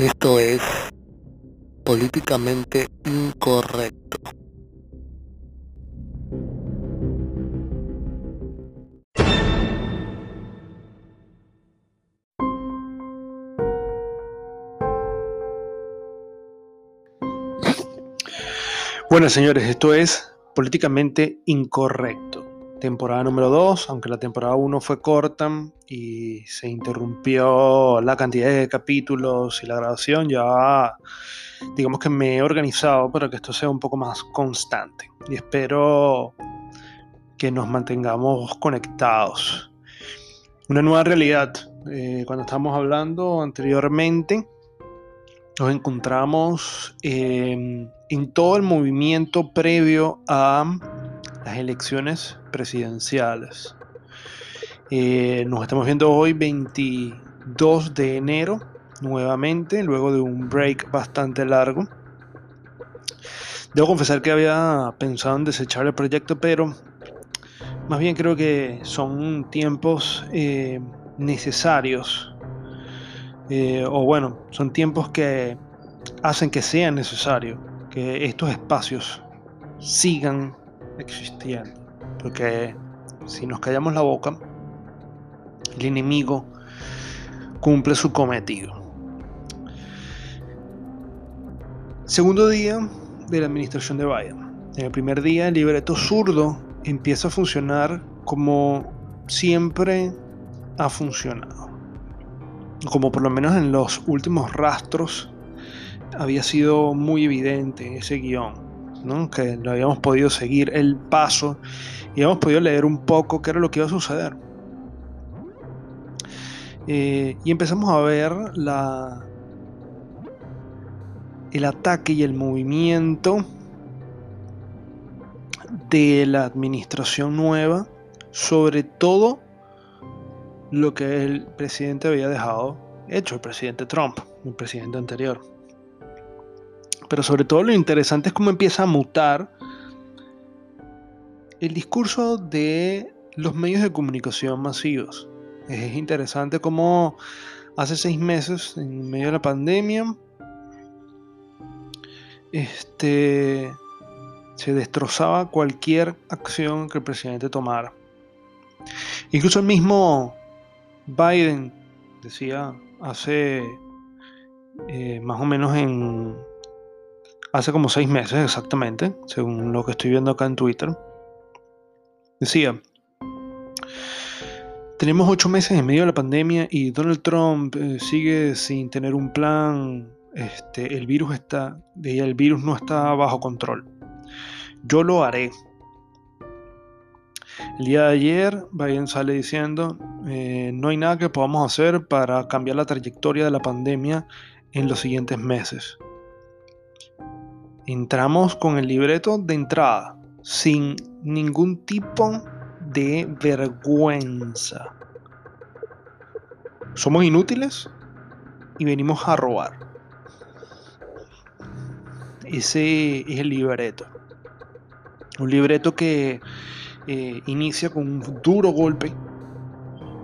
Esto es políticamente incorrecto. Bueno, señores, esto es políticamente incorrecto. Temporada número 2, aunque la temporada 1 fue corta y se interrumpió la cantidad de capítulos y la grabación, ya digamos que me he organizado para que esto sea un poco más constante. Y espero que nos mantengamos conectados. Una nueva realidad. Eh, cuando estábamos hablando anteriormente, nos encontramos en todo el movimiento previo a las elecciones presidenciales. Eh, nos estamos viendo hoy 22 de enero nuevamente, luego de un break bastante largo. Debo confesar que había pensado en desechar el proyecto, pero más bien creo que son tiempos eh, necesarios eh, o bueno, son tiempos que hacen que sea necesario que estos espacios sigan existiendo. Porque si nos callamos la boca, el enemigo cumple su cometido. Segundo día de la administración de Biden. En el primer día el libreto zurdo empieza a funcionar como siempre ha funcionado como por lo menos en los últimos rastros, había sido muy evidente ese guion, que lo habíamos podido seguir el paso y habíamos podido leer un poco qué era lo que iba a suceder. Eh, y empezamos a ver la, el ataque y el movimiento de la administración nueva, sobre todo lo que el presidente había dejado hecho, el presidente Trump, el presidente anterior. Pero sobre todo lo interesante es cómo empieza a mutar el discurso de los medios de comunicación masivos. Es interesante cómo hace seis meses, en medio de la pandemia, este, se destrozaba cualquier acción que el presidente tomara. Incluso el mismo Biden decía hace eh, más o menos en hace como seis meses exactamente, según lo que estoy viendo acá en Twitter, decía, tenemos ocho meses en medio de la pandemia y Donald Trump eh, sigue sin tener un plan, este, el virus está, el virus no está bajo control. Yo lo haré. El día de ayer, Biden sale diciendo, eh, no hay nada que podamos hacer para cambiar la trayectoria de la pandemia en los siguientes meses. Entramos con el libreto de entrada, sin ningún tipo de vergüenza. Somos inútiles y venimos a robar. Ese es el libreto. Un libreto que eh, inicia con un duro golpe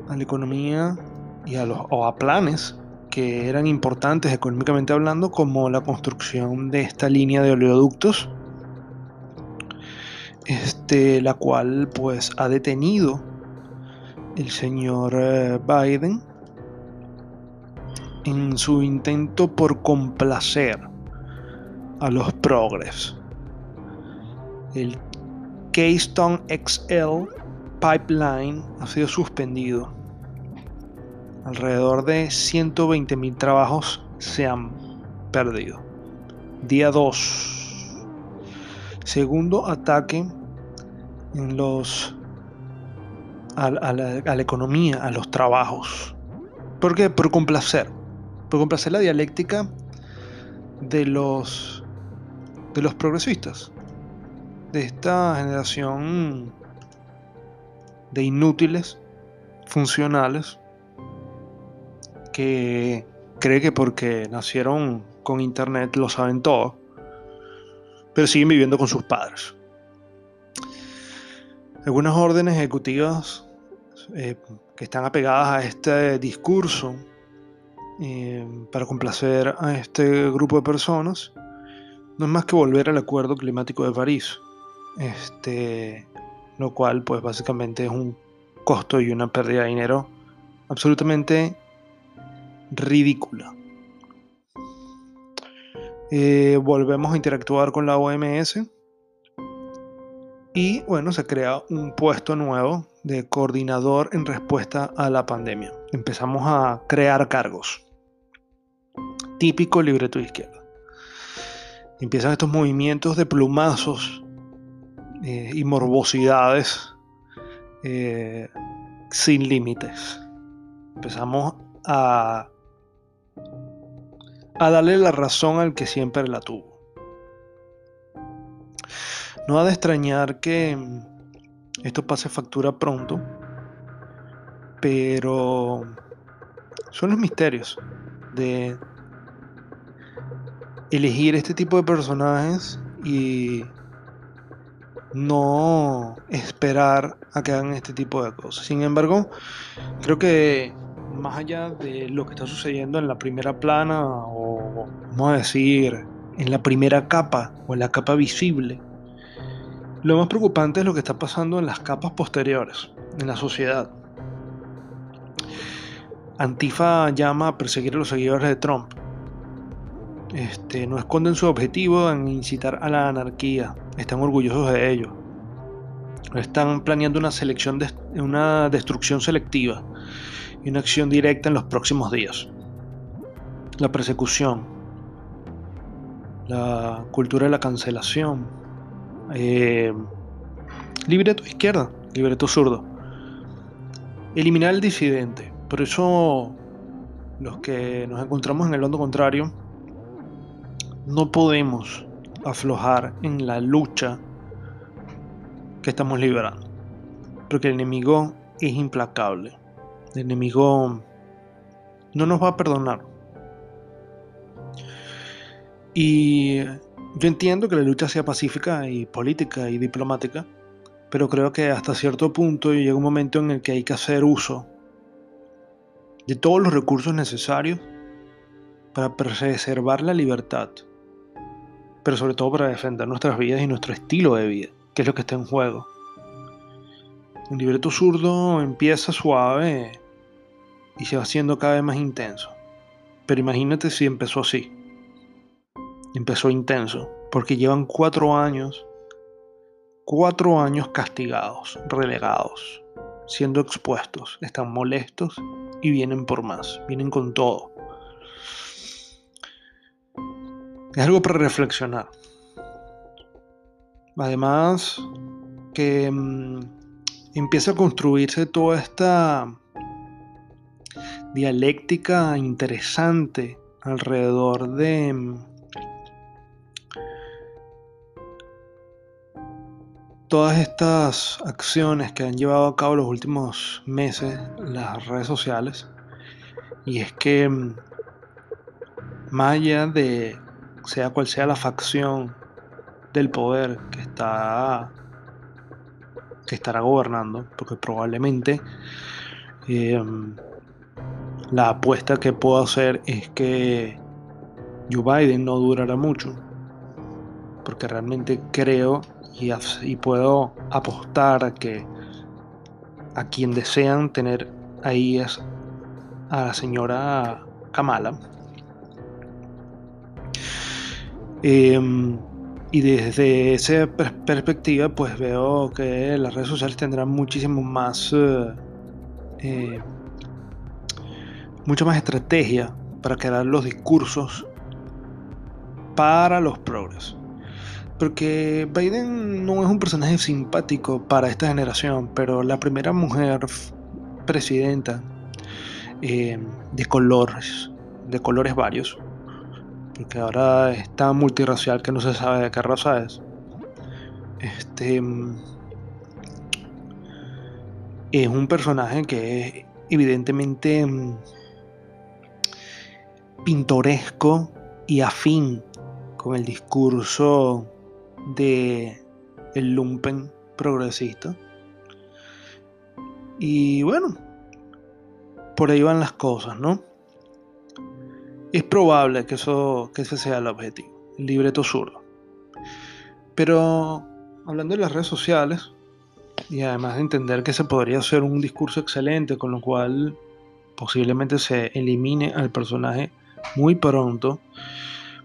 a la economía y a, los, o a planes que eran importantes económicamente hablando, como la construcción de esta línea de oleoductos, este, la cual pues ha detenido el señor eh, Biden en su intento por complacer a los progres. El Keystone XL Pipeline ha sido suspendido. Alrededor de 120.000 trabajos se han perdido. Día 2. Segundo ataque los a, la, a, la, economía, a los trabajos. ¿Por qué? Por complacer. Por complacer la dialéctica de los de los progresistas de esta generación de inútiles funcionales que cree que porque nacieron con internet lo saben todo, pero siguen viviendo con sus padres. Algunas órdenes ejecutivas eh, que están apegadas a este discurso eh, para complacer a este grupo de personas no es más que volver al Acuerdo Climático de París. Este, lo cual pues básicamente es un costo y una pérdida de dinero absolutamente ridícula. Eh, volvemos a interactuar con la OMS y bueno, se crea un puesto nuevo de coordinador en respuesta a la pandemia. Empezamos a crear cargos. Típico libreto de izquierda. Empiezan estos movimientos de plumazos eh, y morbosidades eh, sin límites. Empezamos a, a darle la razón al que siempre la tuvo. No ha de extrañar que esto pase factura pronto, pero son los misterios de elegir este tipo de personajes y no esperar a que hagan este tipo de cosas. Sin embargo, creo que más allá de lo que está sucediendo en la primera plana o vamos a decir en la primera capa o en la capa visible, lo más preocupante es lo que está pasando en las capas posteriores, en la sociedad. Antifa llama a perseguir a los seguidores de Trump. Este, no esconden su objetivo en incitar a la anarquía, están orgullosos de ello. Están planeando una selección de, una destrucción selectiva y una acción directa en los próximos días. La persecución, la cultura de la cancelación, eh, libreto izquierda, libreto zurdo. Eliminar al disidente. Por eso los que nos encontramos en el bando contrario no podemos aflojar en la lucha que estamos liberando. Porque el enemigo es implacable. El enemigo no nos va a perdonar. Y yo entiendo que la lucha sea pacífica y política y diplomática, pero creo que hasta cierto punto llega un momento en el que hay que hacer uso de todos los recursos necesarios para preservar la libertad, pero sobre todo para defender nuestras vidas y nuestro estilo de vida, que es lo que está en juego. Un libreto zurdo empieza suave y se va haciendo cada vez más intenso. Pero imagínate si empezó así empezó intenso, porque llevan cuatro años, cuatro años castigados, relegados, siendo expuestos, están molestos y vienen por más, vienen con todo. Es algo para reflexionar. Además, que mm, empieza a construirse toda esta dialéctica interesante alrededor de todas estas acciones que han llevado a cabo los últimos meses las redes sociales y es que mm, más allá de sea cual sea la facción del poder que está que estará gobernando porque probablemente eh, la apuesta que puedo hacer es que Joe Biden no durará mucho porque realmente creo y, puedo apostar a que a quien desean tener ahí es a la señora Kamala. Em, y desde esa perspectiva, pues veo que las redes sociales tendrán muchísimo más, eh, eh, mucha más estrategia para crear los discursos para los progresos. Porque Biden no es un personaje simpático para esta generación, pero la primera mujer presidenta eh, de colores, de colores varios, porque ahora está multirracial que no se sabe de qué raza es. Este es un personaje que es evidentemente mm, pintoresco y afín con el discurso de el lumpen progresista. Y bueno, por ahí van las cosas, ¿no? es probable que, eso, que ese sea el objetivo, el libreto zurdo. Pero hablando de las redes sociales, y además de entender que se podría hacer un discurso excelente con lo cual posiblemente se elimine al personaje muy pronto,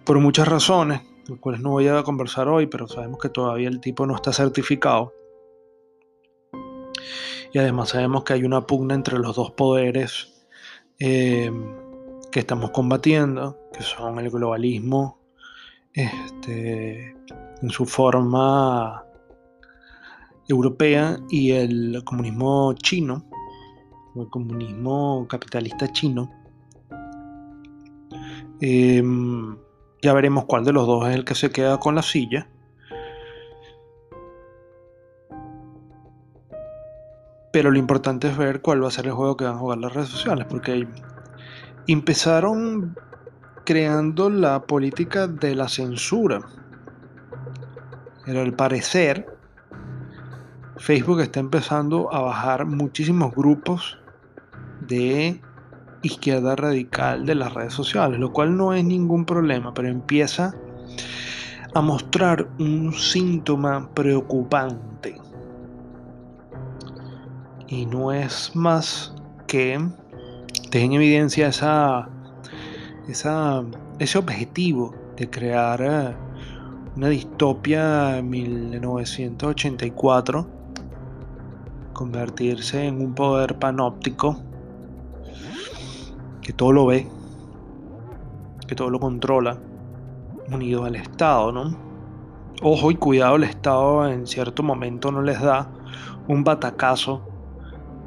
por muchas razones, las cuales no voy a conversar hoy, pero sabemos que todavía el tipo no está certificado. Y además sabemos que hay una pugna entre los dos poderes eh, que estamos combatiendo, que son el globalismo este, en su forma europea y el comunismo chino, o el comunismo capitalista chino. Em, ya veremos cuál de los dos es el que se queda con la silla. Pero lo importante es ver cuál va a ser el juego que van a jugar las redes sociales, porque empezaron creando la política de la censura. Pero al parecer, Facebook está empezando a bajar muchísimos grupos de izquierda radical de las redes sociales, lo cual no es ningún problema, pero empieza a mostrar un síntoma preocupante. Y no es más que deja en evidencia esa, ese objetivo de crear eh, una distopia en 1984, convertirse en un poder panóptico que todo lo ve, que todo lo controla, unido al Estado, ¿no? Ojo y cuidado, el Estado en cierto momento no les da un batacazo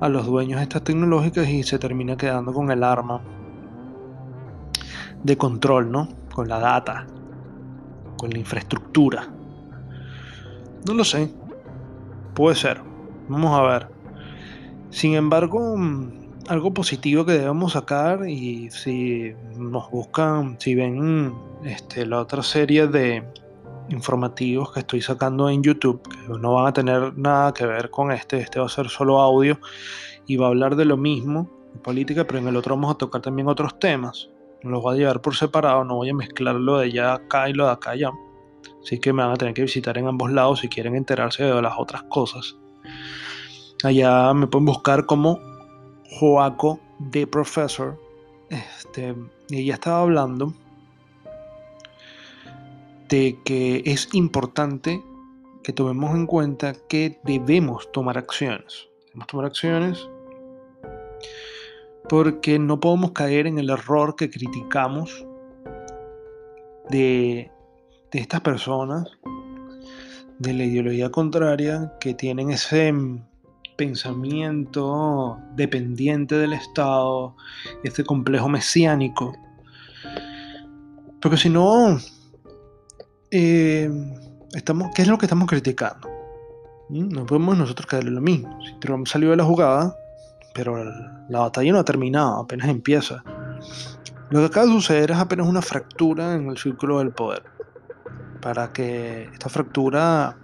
a los dueños de estas tecnológicas y se termina quedando con el arma de control, ¿no? Con la data, con la infraestructura. No lo sé. Puede ser. Vamos a ver. Sin embargo, mm, algo positivo que debemos sacar y si nos buscan, si ven este, la otra serie de informativos que estoy sacando en YouTube, que no van a tener nada que ver con este, este va a ser solo audio y va a hablar de lo mismo, política, pero en el otro vamos a tocar también otros temas. Los voy a llevar por separado, no voy a mezclar lo de allá acá y lo de acá allá. Así que me van a tener que visitar en ambos lados si quieren enterarse de las otras cosas. Allá me pueden buscar como Joaco de Professor. Este, ella estaba hablando de que es importante que tomemos en cuenta que debemos tomar acciones. Debemos tomar acciones porque no podemos caer en el error que criticamos de, de estas personas de la ideología contraria que tienen ese pensamiento dependiente del Estado, este complejo mesiánico. Porque si no, eh, estamos, ¿qué es lo que estamos criticando? ¿Mm? No podemos nosotros caerle lo mismo. Si Trump salió de la jugada, pero la batalla no ha terminado, apenas empieza. Lo que acaba de suceder es apenas una fractura en el círculo del poder. Para que esta fractura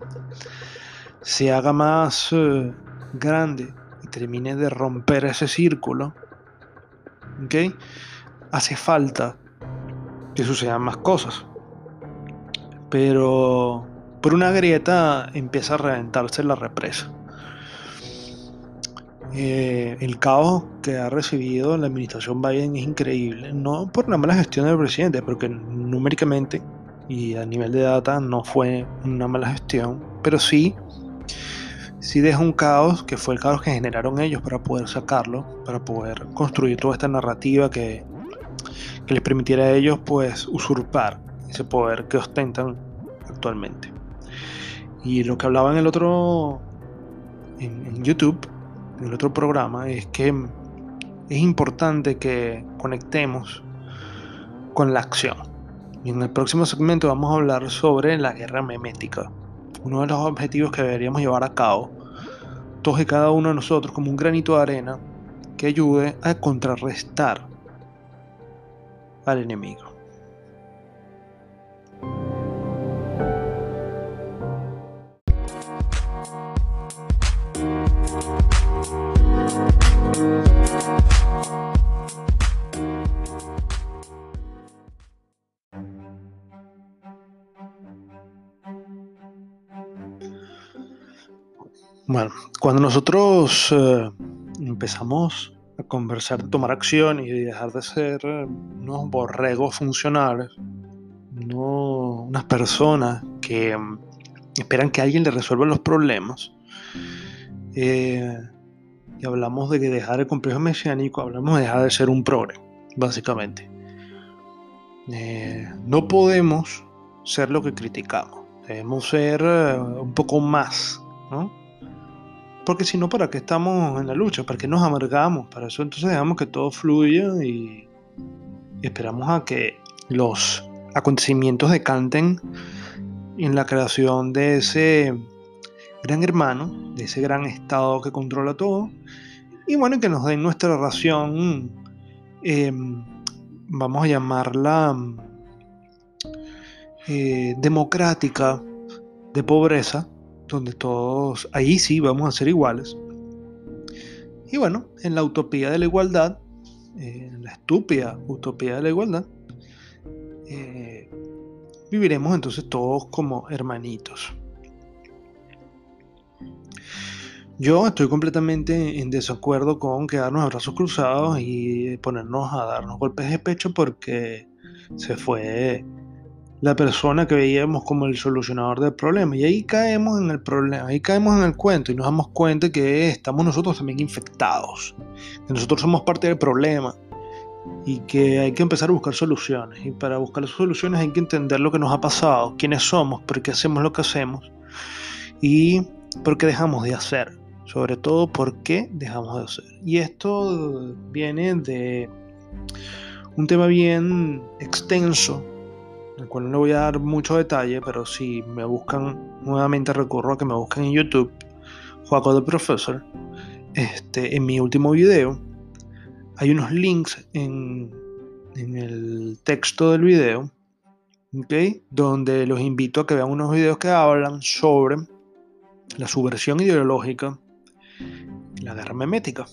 se haga más eh, grande y termine de romper ese círculo, ¿ok? Hace falta que sucedan más cosas. Pero por una grieta empieza a reventarse la represa. Eh, el caos que ha recibido la administración Biden es increíble, no por la mala gestión del presidente, porque numéricamente y a nivel de data no fue una mala gestión, pero sí sí deja un caos que fue el caos que generaron ellos para poder sacarlo, para poder construir toda esta narrativa que, les permitiera a ellos pues usurpar ese poder que ostentan actualmente. Y lo que hablaba en el otro, en, YouTube, en el otro programa, es que es importante que conectemos con la acción. Y en el próximo segmento vamos a hablar sobre la guerra memética uno de los objetivos que deberíamos llevar a cabo, todos cada uno de nosotros como un granito de arena que ayude a contrarrestar al enemigo. Bueno, cuando nosotros eh, empezamos a conversar, tomar acción y dejar de ser eh, unos borregos funcionales, no unas personas que mm, esperan que alguien les resuelva los problemas, eh, y hablamos de dejar el complejo mesiánico, hablamos de dejar de ser un progre, básicamente. no podemos ser lo que criticamos, debemos ser un poco más, ¿no? Porque si no, ¿para qué estamos en la lucha? ¿Para qué nos amargamos? Para eso entonces dejamos que todo fluya y esperamos a que los acontecimientos decanten en la creación de ese gran hermano, de ese gran estado que controla todo. Y bueno, que nos den nuestra ración, em, vamos a llamarla eh, democrática de pobreza, donde todos, ahí sí vamos a ser iguales. Y bueno, en la utopía de la igualdad, en la estúpida utopía de la igualdad, eh, viviremos entonces todos como hermanitos. Yo estoy completamente en desacuerdo con quedarnos a brazos cruzados y ponernos a darnos golpes de pecho porque se fue la persona que veíamos como el solucionador del problema. Y ahí caemos en el problema, ahí caemos en el cuento y nos damos cuenta que estamos nosotros también infectados, que nosotros somos parte del problema y que hay que empezar a buscar soluciones. Y para buscar soluciones hay que entender lo que nos ha pasado, quiénes somos, por qué hacemos lo que hacemos y por qué dejamos de hacer. Sobre todo, por qué dejamos de hacer. Y esto viene de un tema bien extenso el cual no voy a dar mucho detalle, pero si me buscan, nuevamente recurro a que me busquen en YouTube, Juaco the Professor, este, en mi último video, hay unos links en, en el texto del video, ¿okay? donde los invito a que vean unos videos que hablan sobre la subversión ideológica y la guerra memética.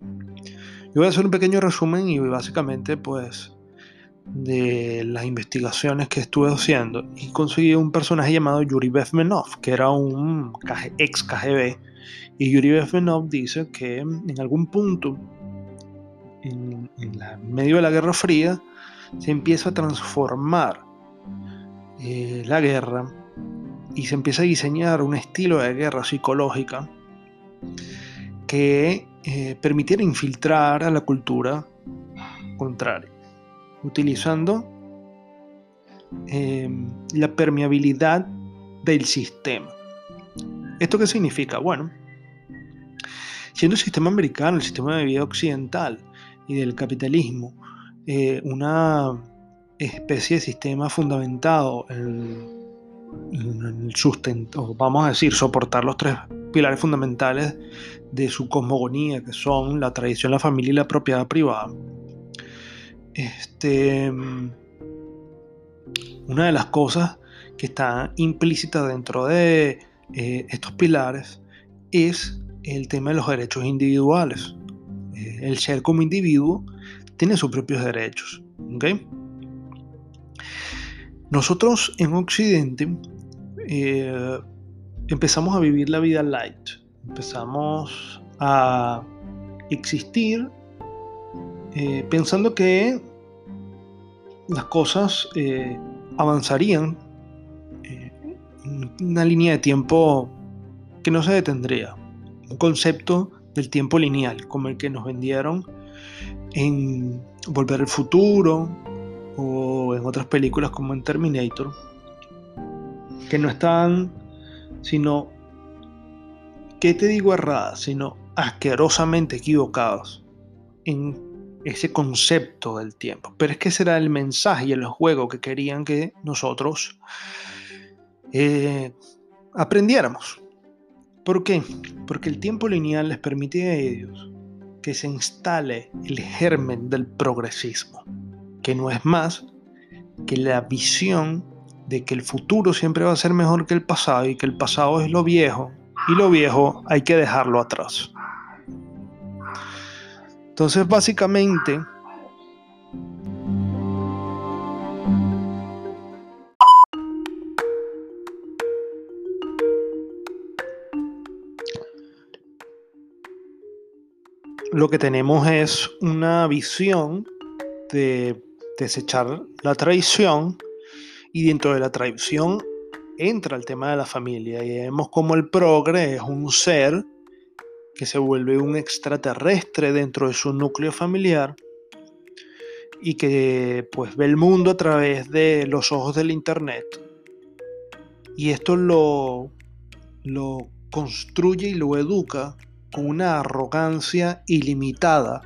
Yo voy a hacer un pequeño resumen y básicamente pues de las investigaciones que estuve haciendo y conseguí un personaje llamado Yuri Bezmenov, que era un ex KGB. Y Yuri Bezmenov dice que en algún punto, en, medio de la Guerra Fría, se empieza a transformar eh, la guerra y se empieza a diseñar un estilo de guerra psicológica que eh, permitiera infiltrar a la cultura contraria utilizando em, la permeabilidad del sistema. ¿Esto qué significa? Bueno, siendo el sistema americano, el sistema de vida occidental y del capitalismo, eh, una especie de sistema fundamentado en, el sustento, vamos a decir, soportar los tres pilares fundamentales de su cosmogonía, que son la tradición, la familia y la propiedad privada, este, una de las cosas que está implícita dentro de eh, estos pilares es el tema de los derechos individuales. Eh, el ser como individuo tiene sus propios derechos. Nosotros en Occidente eh, empezamos a vivir la vida light, empezamos a existir pensando que las cosas eh, avanzarían eh, en una línea de tiempo que no se detendría. Un concepto del tiempo lineal, como el que nos vendieron en Volver al Futuro o en otras películas como en Terminator, que no están, sino, ¿qué te digo erradas? Sino asquerosamente equivocados ese concepto del tiempo. Pero es que ese era el mensaje y el juego que querían que nosotros eh, aprendiéramos. ¿Por qué? Porque el tiempo lineal les permite a ellos que se instale el germen del progresismo, que no es más que la visión de que el futuro siempre va a ser mejor que el pasado y que el pasado es lo viejo y lo viejo hay que dejarlo atrás. Entonces, básicamente, lo que tenemos es una visión de desechar la traición y dentro de la traición entra el tema de la familia. Y vemos como el progre es un ser que se vuelve un extraterrestre dentro de su núcleo familiar y que pues ve el mundo a través de los ojos del internet y esto lo, lo construye y lo educa con una arrogancia ilimitada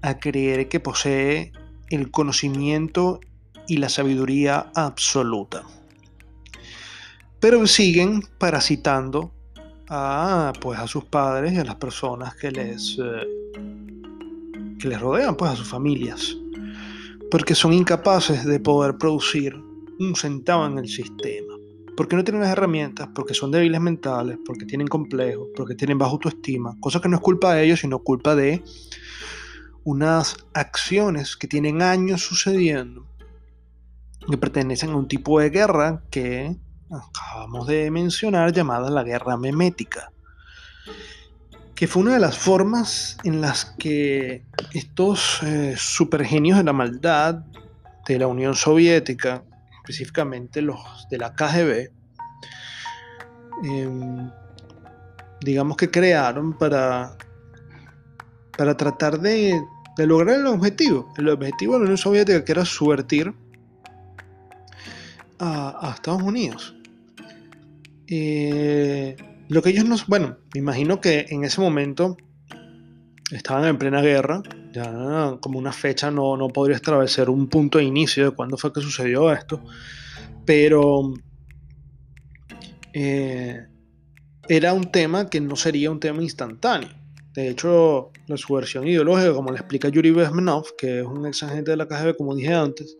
a creer que posee el conocimiento y la sabiduría absoluta. Pero siguen parasitando a, pues, a sus padres y a las personas que les, eh, que les rodean, pues a sus familias, porque son incapaces de poder producir un centavo en el sistema. Porque no tienen las herramientas, porque son débiles mentales, porque tienen complejos, porque tienen baja autoestima, cosa que no es culpa de ellos, sino culpa de unas acciones que tienen años sucediendo, que pertenecen a un tipo de guerra que acabamos de mencionar llamada la guerra memética, que fue una de las formas en las que estos eh, supergenios de la maldad de la Unión Soviética específicamente los de la KGB, em, digamos que crearon para, para tratar de, lograr el objetivo. El objetivo de la Unión Soviética que era subvertir a, Estados Unidos. Eh, lo que ellos nos, bueno, me imagino que en ese momento estaban en plena guerra, ya como una fecha no, no podría establecer un punto de inicio de cuándo fue que sucedió esto, pero eh, era un tema que no sería un tema instantáneo. De hecho, la subversión ideológica, como le explica Yuri Bezmenov, que es un ex agente de la KGB, como dije antes,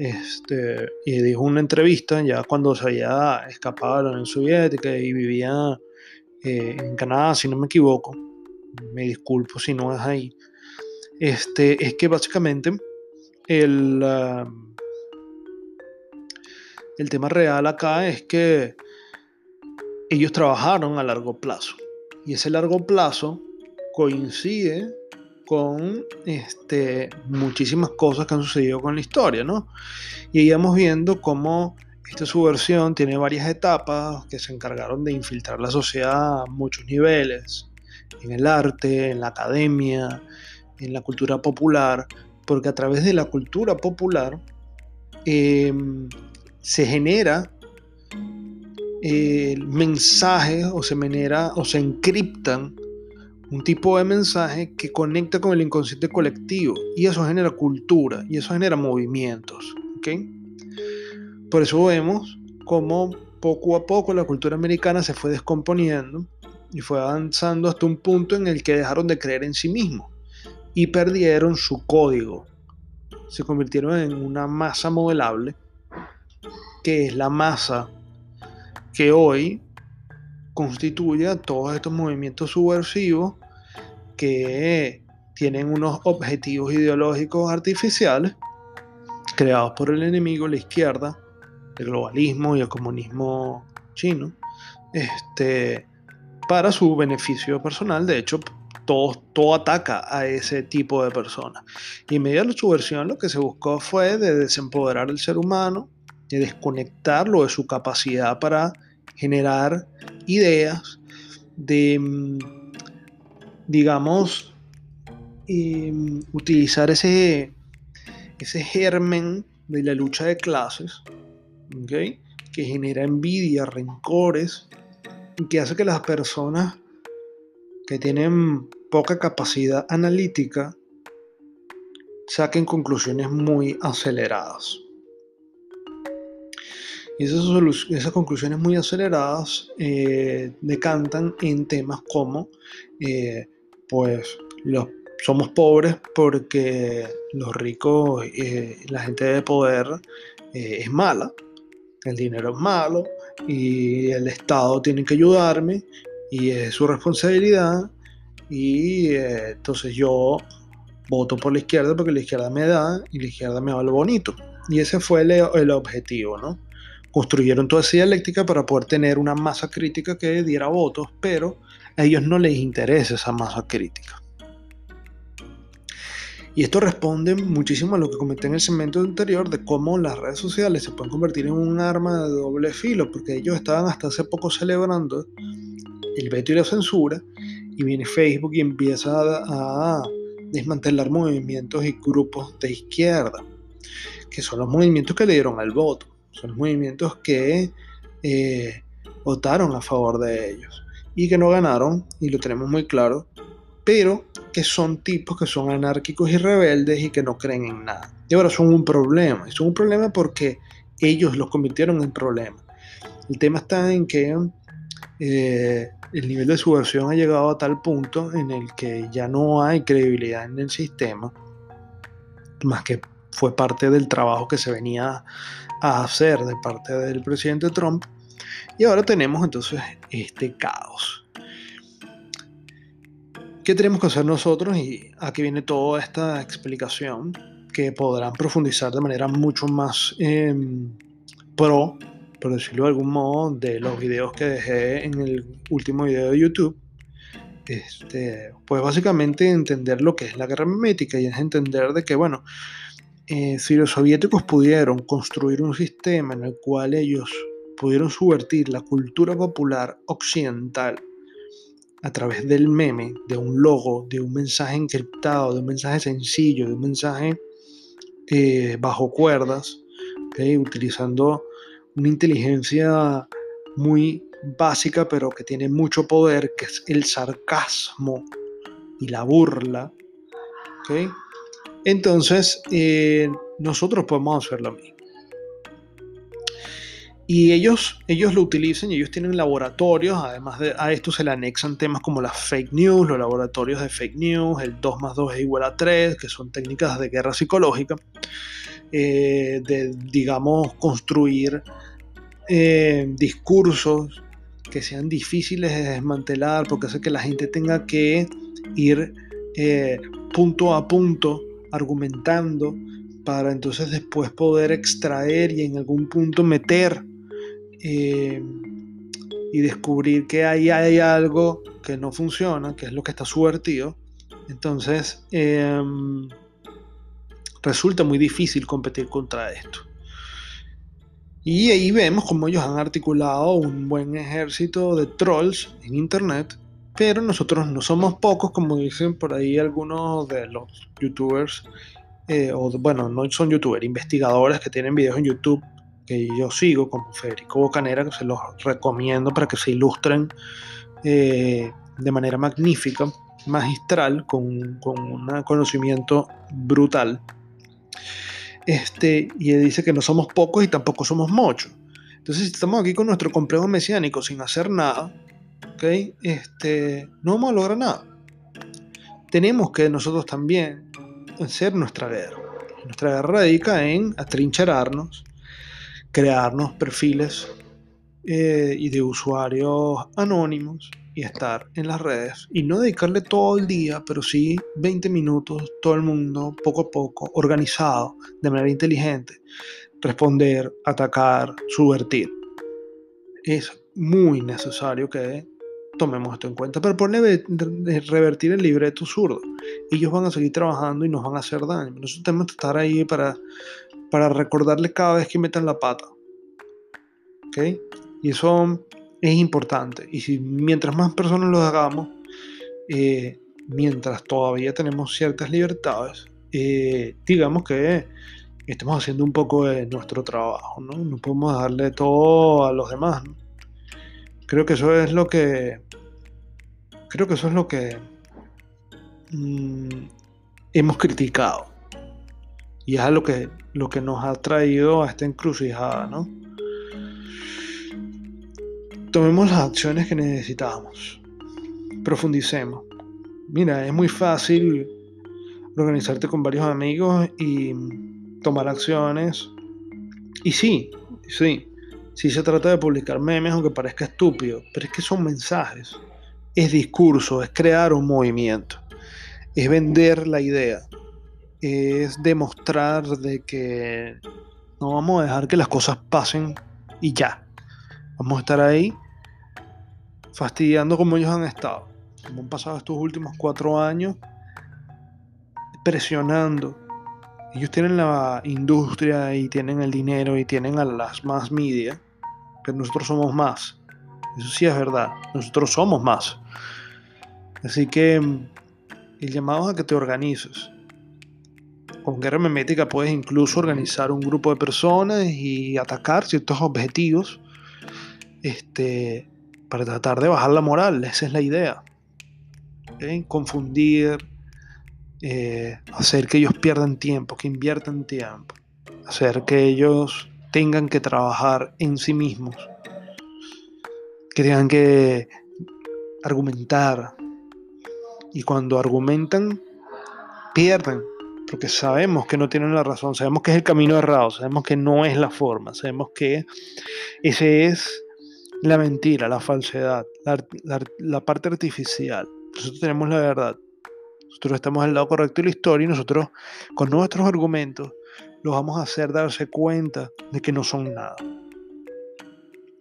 este, y dijo una entrevista, ya cuando se había escapado de la Unión Soviética y vivía eh, en Canadá, si no me equivoco, me disculpo si no es ahí, este, es que básicamente el, um, el tema real acá es que ellos trabajaron a largo plazo. Y ese largo plazo coincide con este, muchísimas cosas que han sucedido con la historia, ¿no? Y íbamos viendo cómo esta subversión tiene varias etapas que se encargaron de infiltrar la sociedad a muchos niveles, en el arte, en la academia, en la cultura popular, porque a través de la cultura popular em, se genera el mensaje o se genera o se encriptan un tipo de mensaje que conecta con el inconsciente colectivo y eso genera cultura y eso genera movimientos. Por eso vemos cómo poco a poco la cultura americana se fue descomponiendo y fue avanzando hasta un punto en el que dejaron de creer en sí mismos y perdieron su código. Se convirtieron en una masa modelable, que es la masa que hoy constituye a todos estos movimientos subversivos que tienen unos objetivos ideológicos artificiales creados por el enemigo, la izquierda, el globalismo y el comunismo chino, este, para su beneficio personal. De hecho, todo, todo ataca a ese tipo de personas. Y en medio de su versión lo que se buscó fue de desempoderar al ser humano, de desconectarlo de su capacidad para generar ideas, de, mm, digamos, em, utilizar ese, ese germen de la lucha de clases, que genera envidia, rencores, que hace que las personas que tienen poca capacidad analítica saquen conclusiones muy aceleradas. Y esas, esas conclusiones muy aceleradas eh, decantan en temas como, eh, pues, los, somos pobres porque los ricos, eh, la gente de poder es mala, el dinero es malo, y el Estado tiene que ayudarme y es su responsabilidad y eh, entonces yo voto por la izquierda porque la izquierda me da y la izquierda me va lo bonito. Y ese fue el, el objetivo, ¿no? Construyeron toda esa dialéctica para poder tener una masa crítica que diera votos, pero a ellos no les interesa esa masa crítica. Y esto responde muchísimo a lo que comenté en el segmento anterior de cómo las redes sociales se pueden convertir en un arma de doble filo, porque ellos estaban hasta hace poco celebrando el veto y la censura, y viene Facebook y empieza a, desmantelar movimientos y grupos de izquierda, que son los movimientos que le dieron al voto, son los movimientos que eh, votaron a favor de ellos y que no ganaron, y lo tenemos muy claro, pero que son tipos que son anárquicos y rebeldes y que no creen en nada. Y ahora son un problema, y son un problema porque ellos los convirtieron en problema. El tema está en que eh, el nivel de subversión ha llegado a tal punto en el que ya no hay credibilidad en el sistema, más que fue parte del trabajo que se venía a hacer de parte del presidente Trump. Y ahora tenemos entonces este caos. ¿Qué tenemos que hacer nosotros? Y aquí viene toda esta explicación que podrán profundizar de manera mucho más em, pro, por decirlo de algún modo, de los videos que dejé en el último video de YouTube. Este, pues básicamente entender lo que es la guerra memética y es entender de que, bueno, eh, si los soviéticos pudieron construir un sistema en el cual ellos pudieron subvertir la cultura popular occidental a través del meme, de un logo, de un mensaje encriptado, de un mensaje sencillo, de un mensaje eh, bajo cuerdas, utilizando una inteligencia muy básica pero que tiene mucho poder, que es el sarcasmo y la burla. Entonces, eh, nosotros podemos hacer lo mismo. Y ellos, ellos lo utilizan y ellos tienen laboratorios, además de a esto se le anexan temas como las fake news, los laboratorios de fake news, el 2 más 2 es igual a 3, que son técnicas de guerra psicológica, eh, de, digamos, construir eh, discursos que sean difíciles de desmantelar, porque hace que la gente tenga que ir punto a punto argumentando para entonces después poder extraer y en algún punto meter eh, y descubrir que ahí hay algo que no funciona, que es lo que está subvertido, entonces em, resulta muy difícil competir contra esto. Y ahí vemos cómo ellos han articulado un buen ejército de trolls en Internet, pero nosotros no somos pocos, como dicen por ahí algunos de los youtubers, eh, o bueno, no son youtubers, investigadores que tienen videos en YouTube que yo sigo, como Federico Bocanera, que se los recomiendo para que se ilustren eh, de manera magnífica, magistral, con, con un conocimiento brutal. Este, y él dice que no somos pocos y tampoco somos muchos. Entonces, si estamos aquí con nuestro complejo mesiánico sin hacer nada, ¿okay? este, no vamos a lograr nada. Tenemos que nosotros también hacer nuestra guerra. Nuestra guerra radica en atrincherarnos, crearnos perfiles eh, y de usuarios anónimos y estar en las redes y no dedicarle todo el día, pero sí 20 minutos, todo el mundo, poco a poco, organizado, de manera inteligente, responder, atacar, subvertir. Es muy necesario que tomemos esto en cuenta, pero por revertir el libreto zurdo. Ellos van a seguir trabajando y nos van a hacer daño. Nosotros tenemos que estar ahí para para recordarles cada vez que metan la pata. ¿Ok? Y eso es importante. Y si mientras más personas lo hagamos, eh, mientras todavía tenemos ciertas libertades, eh, digamos que estamos haciendo un poco de nuestro trabajo, ¿no? No podemos darle todo a los demás, Creo que eso es lo que. Creo que eso es lo que mm, hemos criticado. Y es lo que, lo que nos ha traído a esta encrucijada, ¿no? Tomemos las acciones que necesitamos. Profundicemos. Mira, es muy fácil organizarte con varios amigos y tomar acciones. Y sí, sí, sí se trata de publicar memes, aunque parezca estúpido, pero es que son mensajes, es discurso, es crear un movimiento, es vender la idea es demostrar de que no vamos a dejar que las cosas pasen y ya. Vamos a estar ahí fastidiando como ellos han estado. Como han pasado estos últimos cuatro años, presionando. Ellos tienen la industria y tienen el dinero y tienen a las más media, pero nosotros somos más. Eso sí es verdad, nosotros somos más. Así que mm, el llamado es a que te organices. Con guerra memética puedes incluso organizar un grupo de personas y atacar ciertos objetivos este, para tratar de bajar la moral. Esa es la idea. Confundir, eh, hacer que ellos pierdan tiempo, que inviertan tiempo, hacer que ellos tengan que trabajar en sí mismos, que tengan que argumentar. Y cuando argumentan, pierden, porque sabemos que no tienen la razón, sabemos que es el camino errado, sabemos que no es la forma, sabemos que ese es la mentira, la falsedad, la, parte artificial. Nosotros tenemos la verdad. Nosotros estamos al lado correcto de la historia y nosotros con nuestros argumentos los vamos a hacer darse cuenta de que no son nada.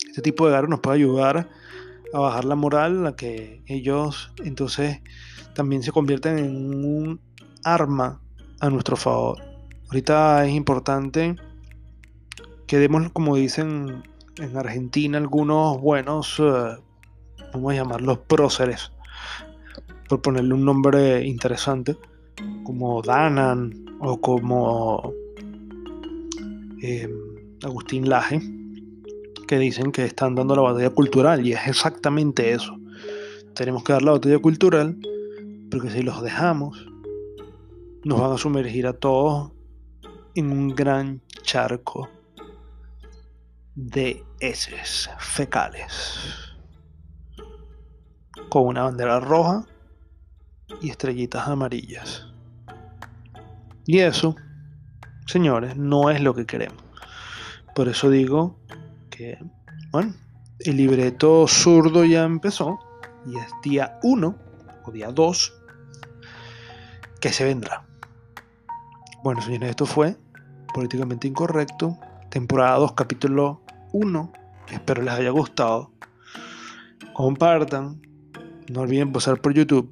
Este tipo de guerra nos puede ayudar a bajar la moral, a que ellos entonces también se conviertan en un arma a nuestro favor. Ahorita es importante que demos, como dicen en Argentina algunos buenos, eh, vamos a llamarlos próceres, por ponerle un nombre interesante, como Danan o como em, Agustín Laje, que dicen que están dando la batalla cultural y es exactamente eso. Tenemos que dar la batalla cultural porque si los dejamos nos van a sumergir a todos en un gran charco de heces fecales con una bandera roja y estrellitas amarillas. Y eso, señores, no es lo que queremos. Por eso digo bueno, el libreto zurdo ya empezó y es día 1 o día 2 que se vendrá. Bueno, señores, esto fue Políticamente Incorrecto, temporada 2, capítulo 1. Espero les haya gustado. Compartan. No olviden pasar por YouTube.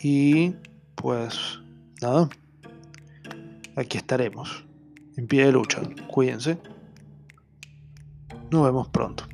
Y pues nada. Aquí estaremos. En pie de lucha. Cuídense. Nos vemos pronto.